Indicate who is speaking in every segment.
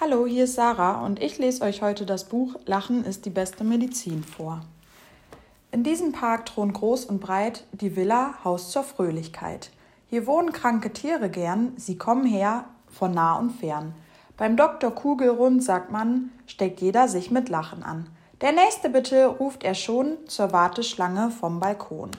Speaker 1: Hallo, hier ist Sarah und ich lese euch heute das Buch Lachen ist die beste Medizin vor. In diesem Park thront groß und breit die Villa Haus zur Fröhlichkeit. Hier wohnen kranke Tiere gern, sie kommen her von nah und fern. Beim Doktor Kugelrund, sagt man, steckt jeder sich mit Lachen an. Der nächste bitte, ruft er schon zur Warteschlange vom Balkon.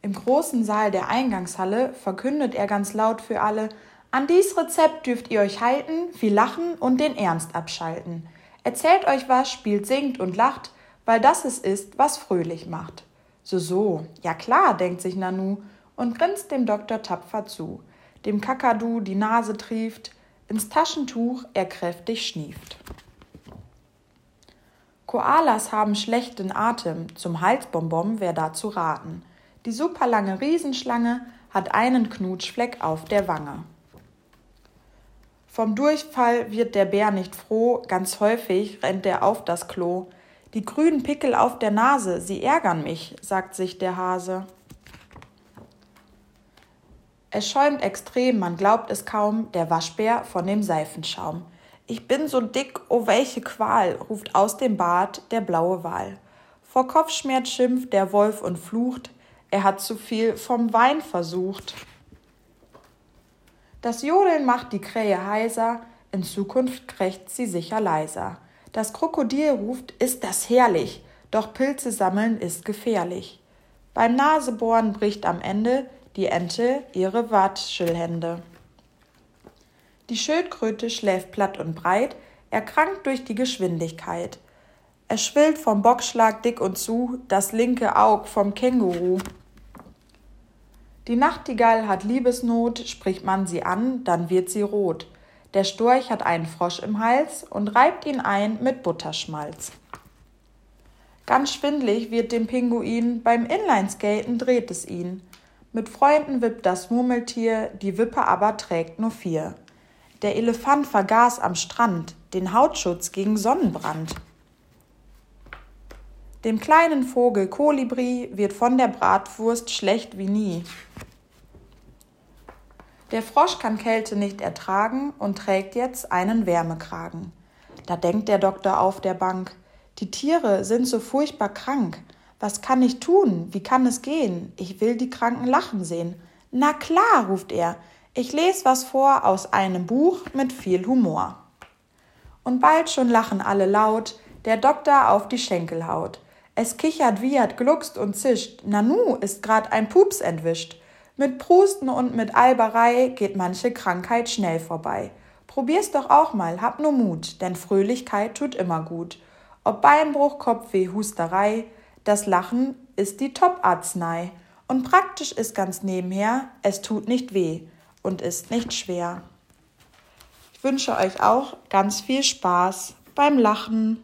Speaker 1: Im großen Saal der Eingangshalle verkündet er ganz laut für alle, an dies Rezept dürft ihr euch halten, viel lachen und den Ernst abschalten. Erzählt euch was, spielt, singt und lacht, weil das es ist, was fröhlich macht. So, so, ja klar, denkt sich Nanu und grinst dem Doktor tapfer zu, dem Kakadu die Nase trieft, ins Taschentuch er kräftig schnieft. Koalas haben schlechten Atem, zum Halsbonbon wär da zu raten. Die superlange Riesenschlange hat einen Knutschfleck auf der Wange. Vom Durchfall wird der Bär nicht froh, ganz häufig rennt er auf das Klo. Die grünen Pickel auf der Nase, sie ärgern mich, sagt sich der Hase. Es schäumt extrem, man glaubt es kaum, der Waschbär von dem Seifenschaum. Ich bin so dick, oh welche Qual, ruft aus dem Bad der blaue Wal. Vor Kopfschmerz schimpft der Wolf und flucht, er hat zu viel vom Wein versucht. Das Jodeln macht die Krähe heiser, in Zukunft krächzt sie sicher leiser. Das Krokodil ruft, ist das herrlich, doch Pilze sammeln ist gefährlich. Beim Nasebohren bricht am Ende die Ente ihre Watschelhände. Die Schildkröte schläft platt und breit, erkrankt durch die Geschwindigkeit. Es schwillt vom Bockschlag dick und zu, das linke Aug vom Känguru. Die Nachtigall hat Liebesnot, spricht man sie an, dann wird sie rot. Der Storch hat einen Frosch im Hals und reibt ihn ein mit Butterschmalz. Ganz schwindlig wird dem Pinguin, beim Inlineskaten dreht es ihn. Mit Freunden wippt das Murmeltier, die Wippe aber trägt nur vier. Der Elefant vergaß am Strand den Hautschutz gegen Sonnenbrand. Dem kleinen Vogel Kolibri wird von der Bratwurst schlecht wie nie. Der Frosch kann Kälte nicht ertragen und trägt jetzt einen Wärmekragen. Da denkt der Doktor auf der Bank, die Tiere sind so furchtbar krank. Was kann ich tun? Wie kann es gehen? Ich will die Kranken lachen sehen. Na klar, ruft er, ich lese was vor aus einem Buch mit viel Humor. Und bald schon lachen alle laut, der Doktor auf die Schenkel haut. Es kichert, wiehert, gluckst und zischt. Nanu ist grad ein Pups entwischt. Mit Prusten und mit Alberei geht manche Krankheit schnell vorbei. Probier's doch auch mal, hab nur Mut, denn Fröhlichkeit tut immer gut. Ob Beinbruch, Kopfweh, Husterei, das Lachen ist die Top-Arznei. Und praktisch ist ganz nebenher, es tut nicht weh und ist nicht schwer. Ich wünsche euch auch ganz viel Spaß beim Lachen.